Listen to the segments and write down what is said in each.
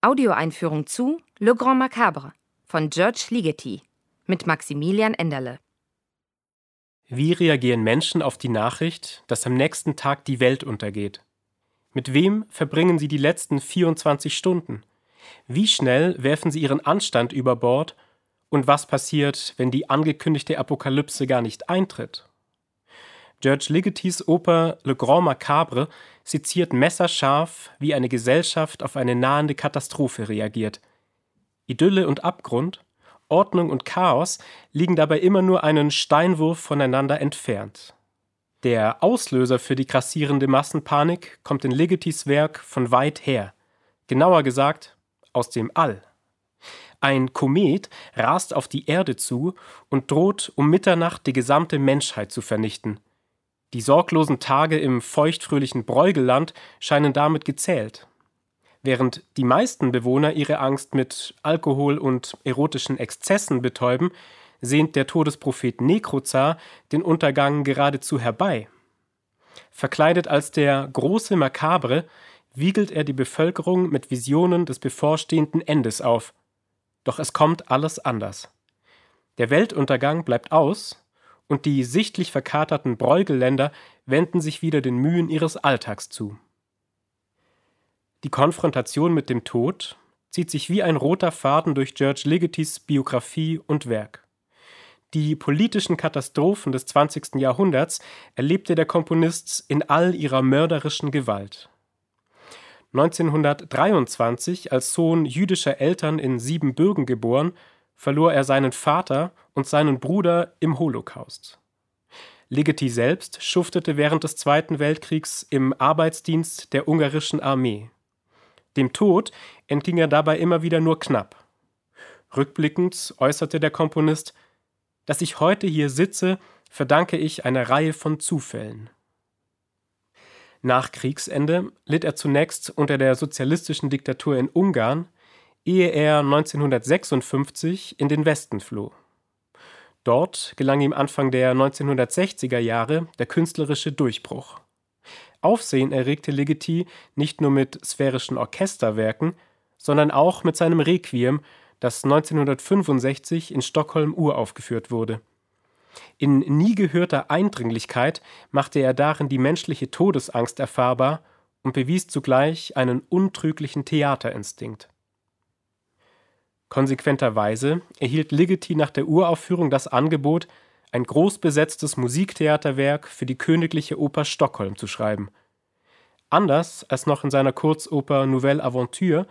Audioeinführung zu Le Grand Macabre von George Ligeti mit Maximilian Enderle. Wie reagieren Menschen auf die Nachricht, dass am nächsten Tag die Welt untergeht? Mit wem verbringen sie die letzten 24 Stunden? Wie schnell werfen sie ihren Anstand über Bord? Und was passiert, wenn die angekündigte Apokalypse gar nicht eintritt? George Ligetis Oper Le Grand Macabre seziert messerscharf, wie eine Gesellschaft auf eine nahende Katastrophe reagiert. Idylle und Abgrund, Ordnung und Chaos liegen dabei immer nur einen Steinwurf voneinander entfernt. Der Auslöser für die grassierende Massenpanik kommt in Ligetis Werk von weit her, genauer gesagt aus dem All. Ein Komet rast auf die Erde zu und droht um Mitternacht die gesamte Menschheit zu vernichten. Die sorglosen Tage im feuchtfröhlichen Bräugelland scheinen damit gezählt. Während die meisten Bewohner ihre Angst mit Alkohol und erotischen Exzessen betäuben, sehnt der Todesprophet Nekrozar den Untergang geradezu herbei. Verkleidet als der große Makabre wiegelt er die Bevölkerung mit Visionen des bevorstehenden Endes auf. Doch es kommt alles anders. Der Weltuntergang bleibt aus, und die sichtlich verkaterten Bräugelländer wenden sich wieder den Mühen ihres Alltags zu. Die Konfrontation mit dem Tod zieht sich wie ein roter Faden durch George Ligetis Biografie und Werk. Die politischen Katastrophen des 20. Jahrhunderts erlebte der Komponist in all ihrer mörderischen Gewalt. 1923, als Sohn jüdischer Eltern in Siebenbürgen geboren, verlor er seinen Vater und seinen Bruder im Holocaust. Ligeti selbst schuftete während des Zweiten Weltkriegs im Arbeitsdienst der ungarischen Armee. Dem Tod entging er dabei immer wieder nur knapp. Rückblickend äußerte der Komponist, dass ich heute hier sitze, verdanke ich einer Reihe von Zufällen. Nach Kriegsende litt er zunächst unter der sozialistischen Diktatur in Ungarn, ehe er 1956 in den Westen floh. Dort gelang ihm Anfang der 1960er Jahre der künstlerische Durchbruch. Aufsehen erregte Ligeti nicht nur mit sphärischen Orchesterwerken, sondern auch mit seinem Requiem, das 1965 in Stockholm uraufgeführt wurde. In nie gehörter Eindringlichkeit machte er darin die menschliche Todesangst erfahrbar und bewies zugleich einen untrüglichen Theaterinstinkt. Konsequenterweise erhielt Ligeti nach der Uraufführung das Angebot, ein großbesetztes Musiktheaterwerk für die Königliche Oper Stockholm zu schreiben. Anders als noch in seiner Kurzoper Nouvelle Aventure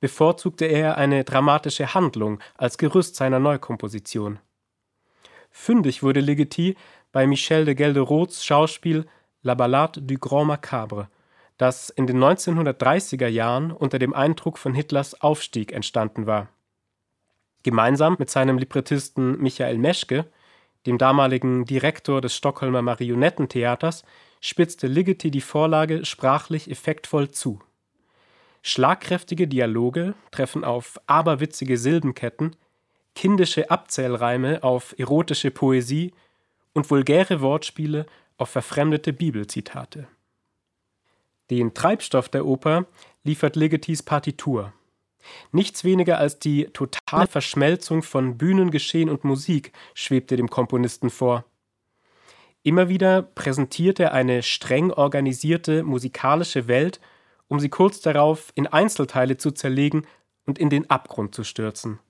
bevorzugte er eine dramatische Handlung als Gerüst seiner Neukomposition. Fündig wurde Ligeti bei Michel de Gelderots Schauspiel La Ballade du Grand Macabre, das in den 1930er Jahren unter dem Eindruck von Hitlers Aufstieg entstanden war. Gemeinsam mit seinem Librettisten Michael Meschke, dem damaligen Direktor des Stockholmer Marionettentheaters, spitzte Ligeti die Vorlage sprachlich effektvoll zu. Schlagkräftige Dialoge treffen auf aberwitzige Silbenketten, kindische Abzählreime auf erotische Poesie und vulgäre Wortspiele auf verfremdete Bibelzitate. Den Treibstoff der Oper liefert Ligetis Partitur. Nichts weniger als die totale Verschmelzung von Bühnengeschehen und Musik schwebte dem Komponisten vor. Immer wieder präsentiert er eine streng organisierte musikalische Welt, um sie kurz darauf in Einzelteile zu zerlegen und in den Abgrund zu stürzen.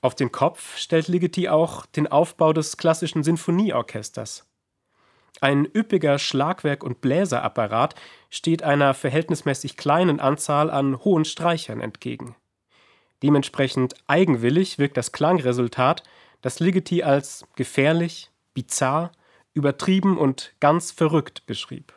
Auf den Kopf stellt Ligeti auch den Aufbau des klassischen Sinfonieorchesters. Ein üppiger Schlagwerk- und Bläserapparat steht einer verhältnismäßig kleinen Anzahl an hohen Streichern entgegen. Dementsprechend eigenwillig wirkt das Klangresultat, das Ligeti als gefährlich, bizarr, übertrieben und ganz verrückt beschrieb.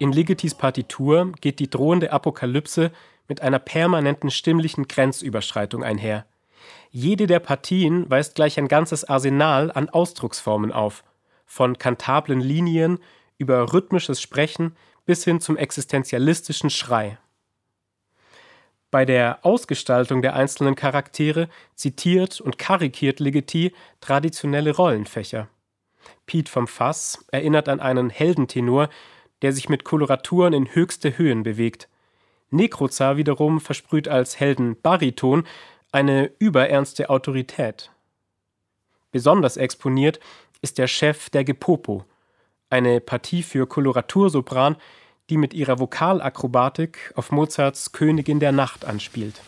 In Ligetis Partitur geht die drohende Apokalypse mit einer permanenten stimmlichen Grenzüberschreitung einher. Jede der Partien weist gleich ein ganzes Arsenal an Ausdrucksformen auf, von kantablen Linien über rhythmisches Sprechen bis hin zum existenzialistischen Schrei. Bei der Ausgestaltung der einzelnen Charaktere zitiert und karikiert Ligeti traditionelle Rollenfächer. Piet vom Fass erinnert an einen Heldentenor, der sich mit Koloraturen in höchste Höhen bewegt. Necrozar wiederum versprüht als Heldenbariton eine überernste Autorität. Besonders exponiert ist der Chef der Gepopo, eine Partie für Koloratursopran, die mit ihrer Vokalakrobatik auf Mozarts Königin der Nacht anspielt.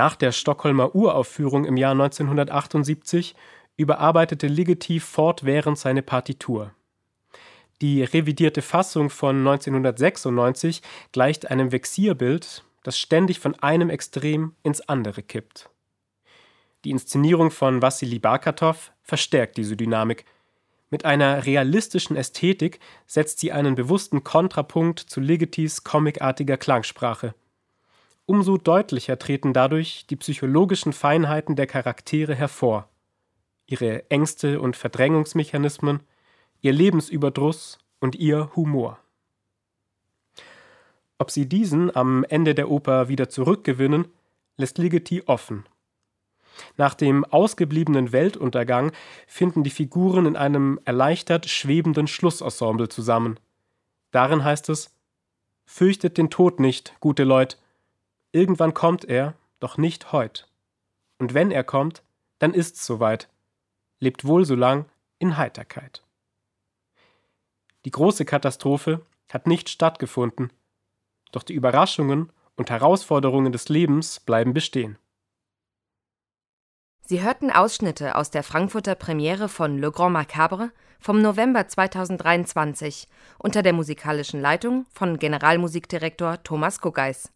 Nach der Stockholmer Uraufführung im Jahr 1978 überarbeitete Ligeti fortwährend seine Partitur. Die revidierte Fassung von 1996 gleicht einem Vexierbild, das ständig von einem Extrem ins andere kippt. Die Inszenierung von Wassili Barkatow verstärkt diese Dynamik. Mit einer realistischen Ästhetik setzt sie einen bewussten Kontrapunkt zu Ligetis comicartiger Klangsprache. Umso deutlicher treten dadurch die psychologischen Feinheiten der Charaktere hervor, ihre Ängste und Verdrängungsmechanismen, ihr Lebensüberdruss und ihr Humor. Ob sie diesen am Ende der Oper wieder zurückgewinnen, lässt Ligeti offen. Nach dem ausgebliebenen Weltuntergang finden die Figuren in einem erleichtert schwebenden Schlussensemble zusammen. Darin heißt es: Fürchtet den Tod nicht, gute Leute, Irgendwann kommt er, doch nicht heut. Und wenn er kommt, dann ist's soweit. Lebt wohl so lang in Heiterkeit. Die große Katastrophe hat nicht stattgefunden, doch die Überraschungen und Herausforderungen des Lebens bleiben bestehen. Sie hörten Ausschnitte aus der Frankfurter Premiere von Le Grand Macabre vom November 2023 unter der musikalischen Leitung von Generalmusikdirektor Thomas Kuggeis.